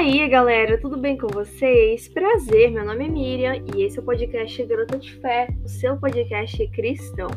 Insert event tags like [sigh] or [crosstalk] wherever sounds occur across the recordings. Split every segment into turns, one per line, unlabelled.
aí, galera, tudo bem com vocês? Prazer, meu nome é Miriam e esse é o podcast Garota de Fé, o seu podcast cristão.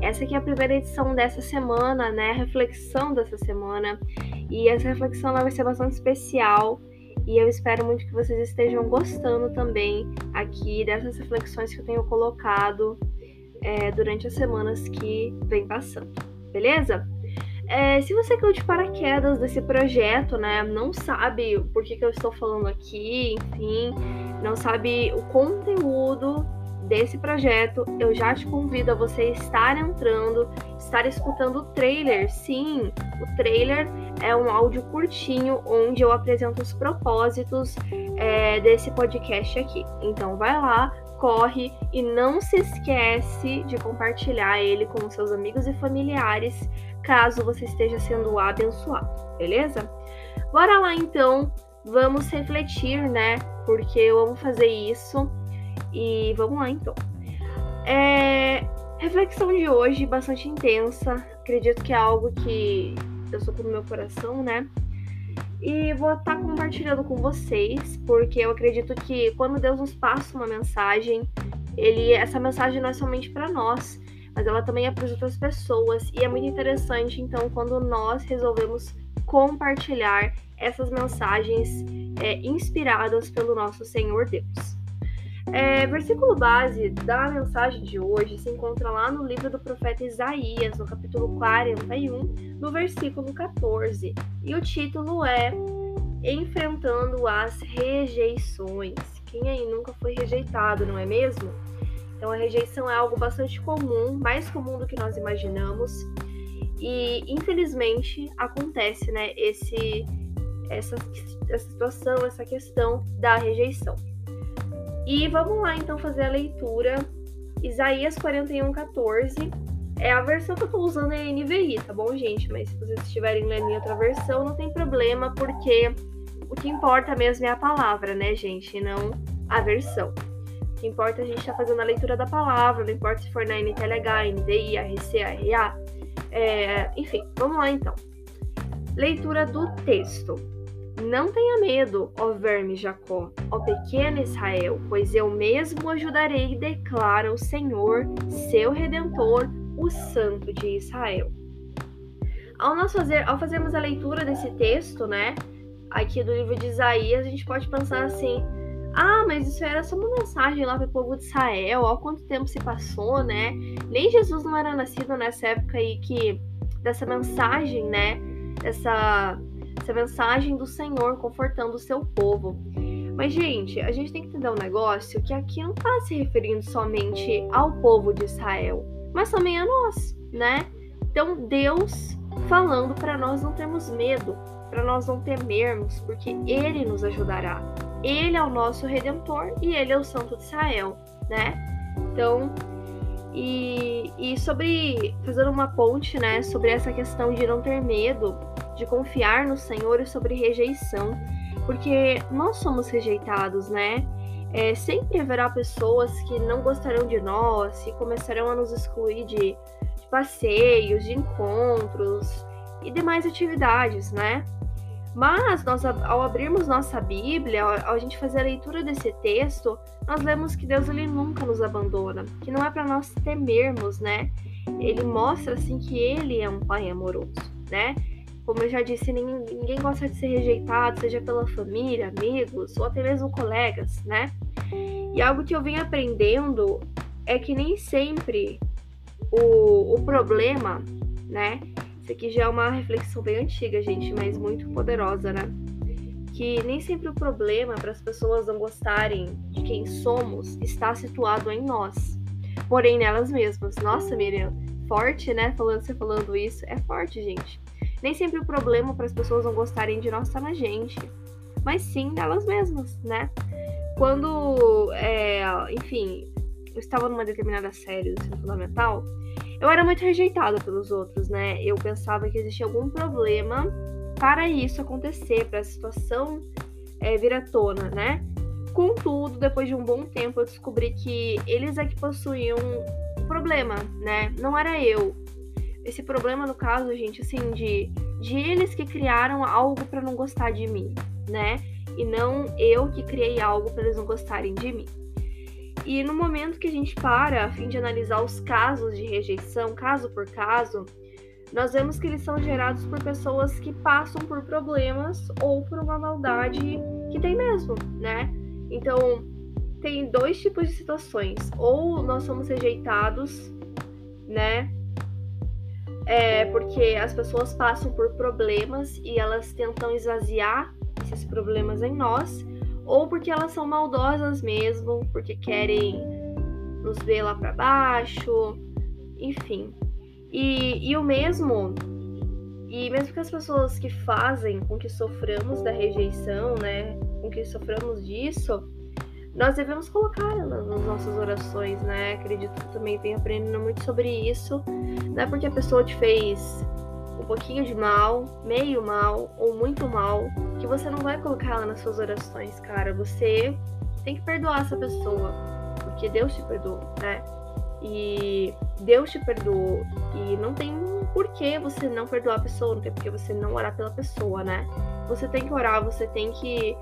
Essa aqui é a primeira edição dessa semana, né? A reflexão dessa semana. E essa reflexão vai ser bastante especial e eu espero muito que vocês estejam gostando também aqui dessas reflexões que eu tenho colocado é, durante as semanas que vem passando, beleza? É, se você caiu de paraquedas desse projeto, né, não sabe por que, que eu estou falando aqui, enfim, não sabe o conteúdo desse projeto, eu já te convido a você estar entrando, estar escutando o trailer. Sim, o trailer é um áudio curtinho onde eu apresento os propósitos é, desse podcast aqui. Então vai lá, corre e não se esquece de compartilhar ele com seus amigos e familiares caso você esteja sendo abençoado, beleza? Bora lá então, vamos refletir, né? Porque eu amo fazer isso. E vamos lá então. É, reflexão de hoje bastante intensa. Acredito que é algo que eu sou no meu coração, né? E vou estar tá compartilhando com vocês, porque eu acredito que quando Deus nos passa uma mensagem, ele essa mensagem não é somente para nós, mas ela também é para as outras pessoas. E é muito interessante, então, quando nós resolvemos compartilhar essas mensagens é, inspiradas pelo nosso Senhor Deus. É, versículo base da mensagem de hoje se encontra lá no livro do profeta Isaías, no capítulo 41, no versículo 14. E o título é Enfrentando as Rejeições. Quem aí nunca foi rejeitado, não é mesmo? Então a rejeição é algo bastante comum, mais comum do que nós imaginamos. E infelizmente acontece, né, esse essa, essa situação, essa questão da rejeição. E vamos lá então fazer a leitura. Isaías 41, 14. É a versão que eu tô usando é NVI, tá bom, gente? Mas se vocês estiverem lendo em outra versão, não tem problema, porque o que importa mesmo é a palavra, né, gente? Não a versão. O que importa é a gente estar tá fazendo a leitura da palavra, não importa se for na NTLH, NDI, ARC, ARA. É, enfim, vamos lá então. Leitura do texto. Não tenha medo, ó verme Jacó, ó pequeno Israel, pois eu mesmo ajudarei, declara o Senhor, seu redentor, o Santo de Israel. Ao, nós fazer, ao fazermos a leitura desse texto, né, aqui do livro de Isaías, a gente pode pensar assim: ah, mas isso era só uma mensagem lá para o povo de Israel, ó quanto tempo se passou, né? Nem Jesus não era nascido nessa época aí que dessa mensagem, né? Essa, essa mensagem do Senhor confortando o seu povo. Mas, gente, a gente tem que entender um negócio que aqui não está se referindo somente ao povo de Israel, mas também a nós, né? Então, Deus falando para nós não termos medo, para nós não temermos, porque Ele nos ajudará. Ele é o nosso redentor e ele é o Santo de Israel, né? Então, e, e sobre, fazendo uma ponte, né, sobre essa questão de não ter medo, de confiar no Senhor e sobre rejeição, porque nós somos rejeitados, né? É, sempre haverá pessoas que não gostarão de nós e começarão a nos excluir de, de passeios, de encontros e demais atividades, né? Mas nós, ao abrirmos nossa Bíblia, ao, a gente fazer a leitura desse texto, nós vemos que Deus ele nunca nos abandona, que não é para nós temermos, né? Ele mostra assim que ele é um pai amoroso, né? Como eu já disse, ninguém, ninguém gosta de ser rejeitado, seja pela família, amigos ou até mesmo colegas, né? E algo que eu vim aprendendo é que nem sempre o, o problema, né, isso aqui já é uma reflexão bem antiga, gente, mas muito poderosa, né? Que nem sempre o problema para as pessoas não gostarem de quem somos está situado em nós, porém nelas mesmas. Nossa, Miriam, forte, né? Falando, você falando isso, é forte, gente. Nem sempre o problema para as pessoas não gostarem de nós está na gente, mas sim nelas mesmas, né? Quando, é, enfim, eu estava numa determinada série do ensino fundamental, eu era muito rejeitada pelos outros, né? Eu pensava que existia algum problema para isso acontecer, para a situação é, vir à tona, né? Contudo, depois de um bom tempo, eu descobri que eles é que possuíam um problema, né? Não era eu. Esse problema, no caso, gente, assim, de, de eles que criaram algo para não gostar de mim, né? e não eu que criei algo para eles não gostarem de mim. E no momento que a gente para a fim de analisar os casos de rejeição, caso por caso, nós vemos que eles são gerados por pessoas que passam por problemas ou por uma maldade que tem mesmo, né? Então, tem dois tipos de situações. Ou nós somos rejeitados, né? É porque as pessoas passam por problemas e elas tentam esvaziar esses problemas em nós, ou porque elas são maldosas mesmo, porque querem nos ver lá para baixo, enfim. E, e o mesmo, e mesmo que as pessoas que fazem com que soframos da rejeição, né, com que soframos disso, nós devemos colocar nas nossas orações, né? Acredito que também tenho aprendido muito sobre isso. Não é porque a pessoa te fez um pouquinho de mal, meio mal ou muito mal, que você não vai colocar ela nas suas orações, cara. Você tem que perdoar essa pessoa, porque Deus te perdoou, né? E Deus te perdoou e não tem por que você não perdoar a pessoa, não tem por que você não orar pela pessoa, né? Você tem que orar, você tem que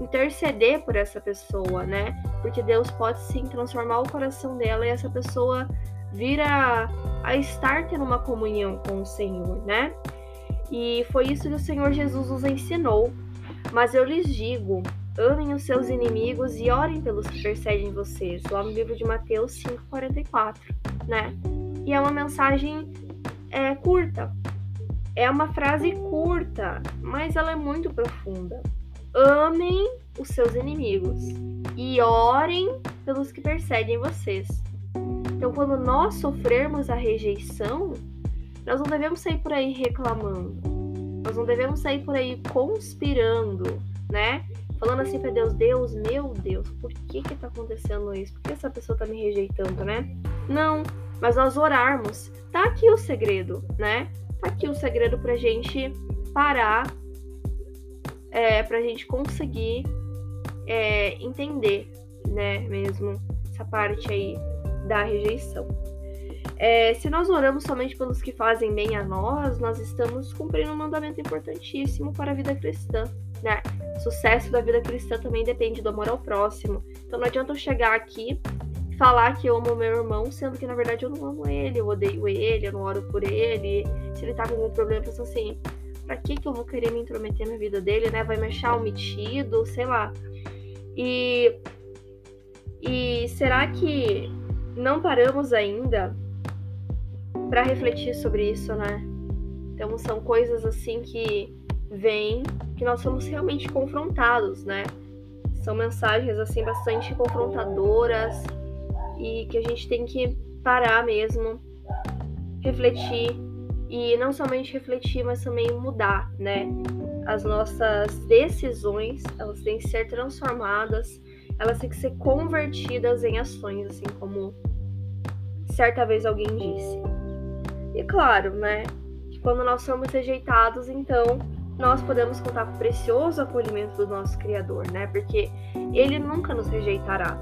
interceder por essa pessoa, né? Porque Deus pode sim transformar o coração dela e essa pessoa vir a, a estar tendo uma comunhão com o Senhor, né? E foi isso que o Senhor Jesus nos ensinou. Mas eu lhes digo: amem os seus inimigos e orem pelos que perseguem vocês. Lá no livro de Mateus 5,44, né? E é uma mensagem é, curta. É uma frase curta, mas ela é muito profunda amem os seus inimigos e orem pelos que perseguem vocês. Então, quando nós sofrermos a rejeição, nós não devemos sair por aí reclamando. Nós não devemos sair por aí conspirando, né? Falando assim para Deus, Deus, meu Deus, por que que tá acontecendo isso? Por que essa pessoa tá me rejeitando, né? Não, mas nós orarmos. Tá aqui o segredo, né? Tá aqui o segredo pra gente parar é, para a gente conseguir é, entender, né, mesmo essa parte aí da rejeição. É, se nós oramos somente pelos que fazem bem a nós, nós estamos cumprindo um mandamento importantíssimo para a vida cristã, né? O sucesso da vida cristã também depende do amor ao próximo. Então não adianta eu chegar aqui e falar que eu amo meu irmão, sendo que na verdade eu não amo ele, eu odeio ele, eu não oro por ele. Se ele tá com algum problema, eu penso assim, Pra que, que eu vou querer me intrometer na vida dele, né? Vai me achar omitido, sei lá. E, e será que não paramos ainda para refletir sobre isso, né? Então são coisas assim que vêm que nós somos realmente confrontados, né? São mensagens assim bastante confrontadoras e que a gente tem que parar mesmo, refletir e não somente refletir, mas também mudar, né? As nossas decisões, elas têm que ser transformadas, elas têm que ser convertidas em ações, assim como certa vez alguém disse. E claro, né, quando nós somos rejeitados, então nós podemos contar com o precioso acolhimento do nosso Criador, né? Porque ele nunca nos rejeitará.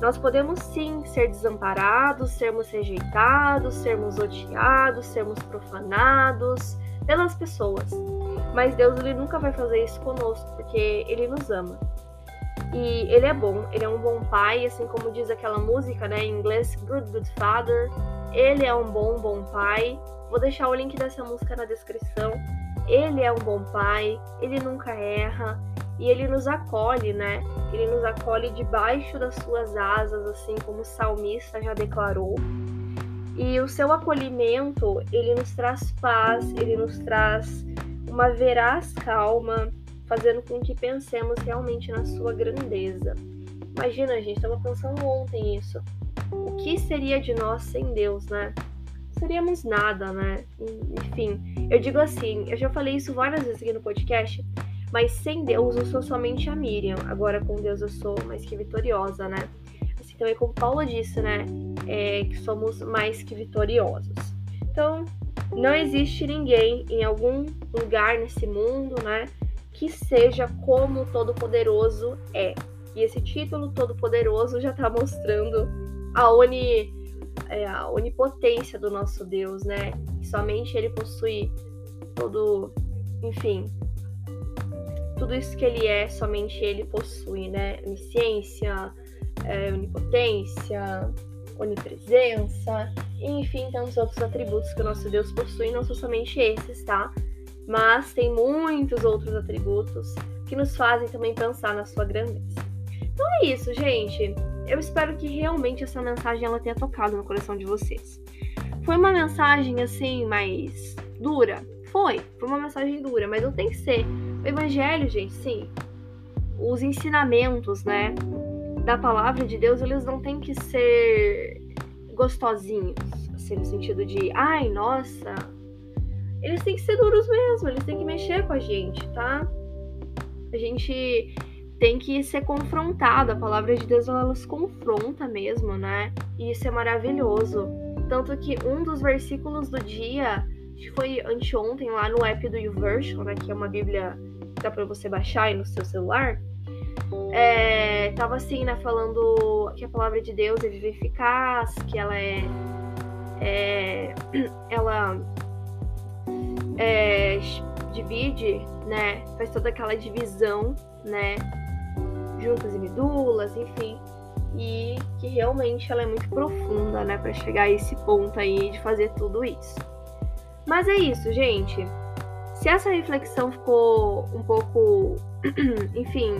Nós podemos sim ser desamparados, sermos rejeitados, sermos odiados, sermos profanados pelas pessoas. Mas Deus ele nunca vai fazer isso conosco, porque ele nos ama. E ele é bom, ele é um bom pai, assim como diz aquela música, né, em inglês, Good Good Father. Ele é um bom bom pai. Vou deixar o link dessa música na descrição. Ele é um bom pai, ele nunca erra, e ele nos acolhe, né? Ele nos acolhe debaixo das suas asas, assim como o salmista já declarou. E o seu acolhimento, ele nos traz paz, ele nos traz uma veraz calma, fazendo com que pensemos realmente na sua grandeza. Imagina, gente estava pensando ontem isso. O que seria de nós sem Deus, né? Seríamos nada, né? Enfim, eu digo assim, eu já falei isso várias vezes aqui no podcast, mas sem Deus eu sou somente a Miriam. Agora com Deus eu sou mais que vitoriosa, né? Assim também como Paulo disse, né? É, que somos mais que vitoriosos. Então, não existe ninguém em algum lugar nesse mundo, né? Que seja como o Todo-Poderoso é. E esse título Todo-Poderoso já está mostrando a, oni, é, a onipotência do nosso Deus, né? Somente ele possui todo, enfim, tudo isso que ele é, somente ele possui, né? Onisciência, é, onipotência, onipresença, enfim, tantos outros atributos que o nosso Deus possui, não são somente esses, tá? Mas tem muitos outros atributos que nos fazem também pensar na sua grandeza. Então é isso, gente. Eu espero que realmente essa mensagem ela tenha tocado no coração de vocês. Foi uma mensagem assim mais dura? Foi. Foi uma mensagem dura, mas não tem que ser. O evangelho, gente, sim. Os ensinamentos, né, da palavra de Deus, eles não têm que ser gostosinhos, assim, no sentido de, ai, nossa. Eles têm que ser duros mesmo, eles têm que mexer com a gente, tá? A gente tem que ser confrontado. A palavra de Deus ela nos confronta mesmo, né? E isso é maravilhoso. Tanto que um dos versículos do dia, que foi anteontem lá no app do YouVersion, né? Que é uma Bíblia que dá pra você baixar aí no seu celular. É, tava assim, né? Falando que a palavra de Deus é viva eficaz, que ela é. é [clears throat] ela é, divide, né? Faz toda aquela divisão, né? juntas e medulas, enfim. E que realmente ela é muito profunda, né, para chegar a esse ponto aí de fazer tudo isso. Mas é isso, gente. Se essa reflexão ficou um pouco, [clears throat] enfim,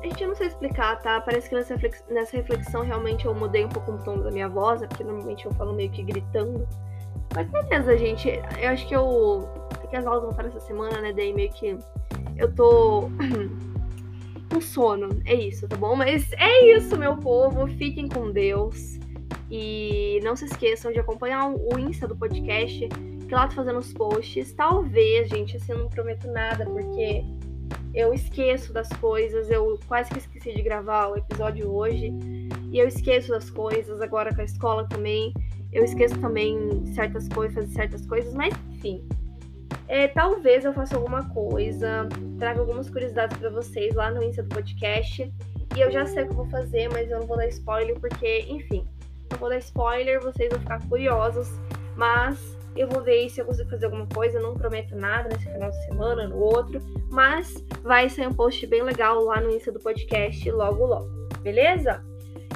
a gente não sei explicar, tá? Parece que nessa, nessa reflexão realmente eu mudei um pouco o tom da minha voz, né? porque normalmente eu falo meio que gritando. Mas beleza, gente. Eu acho que eu. É que as aulas voltaram essa semana, né? Daí meio que eu tô [clears throat] com sono. É isso, tá bom? Mas é isso, meu povo. Fiquem com Deus. E não se esqueçam de acompanhar o Insta do podcast, que lá tô fazendo os posts. Talvez, gente, assim, eu não prometo nada, porque eu esqueço das coisas. Eu quase que esqueci de gravar o episódio hoje. E eu esqueço das coisas, agora com a escola também. Eu esqueço também certas coisas, certas coisas, mas enfim. É, talvez eu faça alguma coisa, traga algumas curiosidades para vocês lá no Insta do podcast. E eu já sei o que eu vou fazer, mas eu não vou dar spoiler porque, enfim, não vou dar spoiler, vocês vão ficar curiosos. Mas eu vou ver se eu consigo fazer alguma coisa. Não prometo nada nesse final de semana, no outro. Mas vai sair um post bem legal lá no Insta do podcast logo logo. Beleza?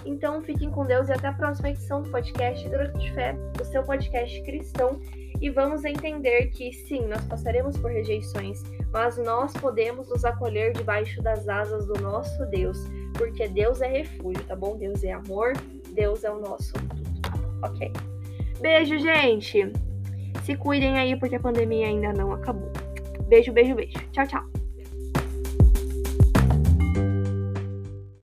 Então fiquem com Deus e até a próxima edição do podcast Durante de Fé, o seu podcast cristão e vamos entender que sim, nós passaremos por rejeições, mas nós podemos nos acolher debaixo das asas do nosso Deus, porque Deus é refúgio, tá bom? Deus é amor, Deus é o nosso tudo, ok? Beijo, gente! Se cuidem aí porque a pandemia ainda não acabou. Beijo, beijo, beijo. Tchau, tchau.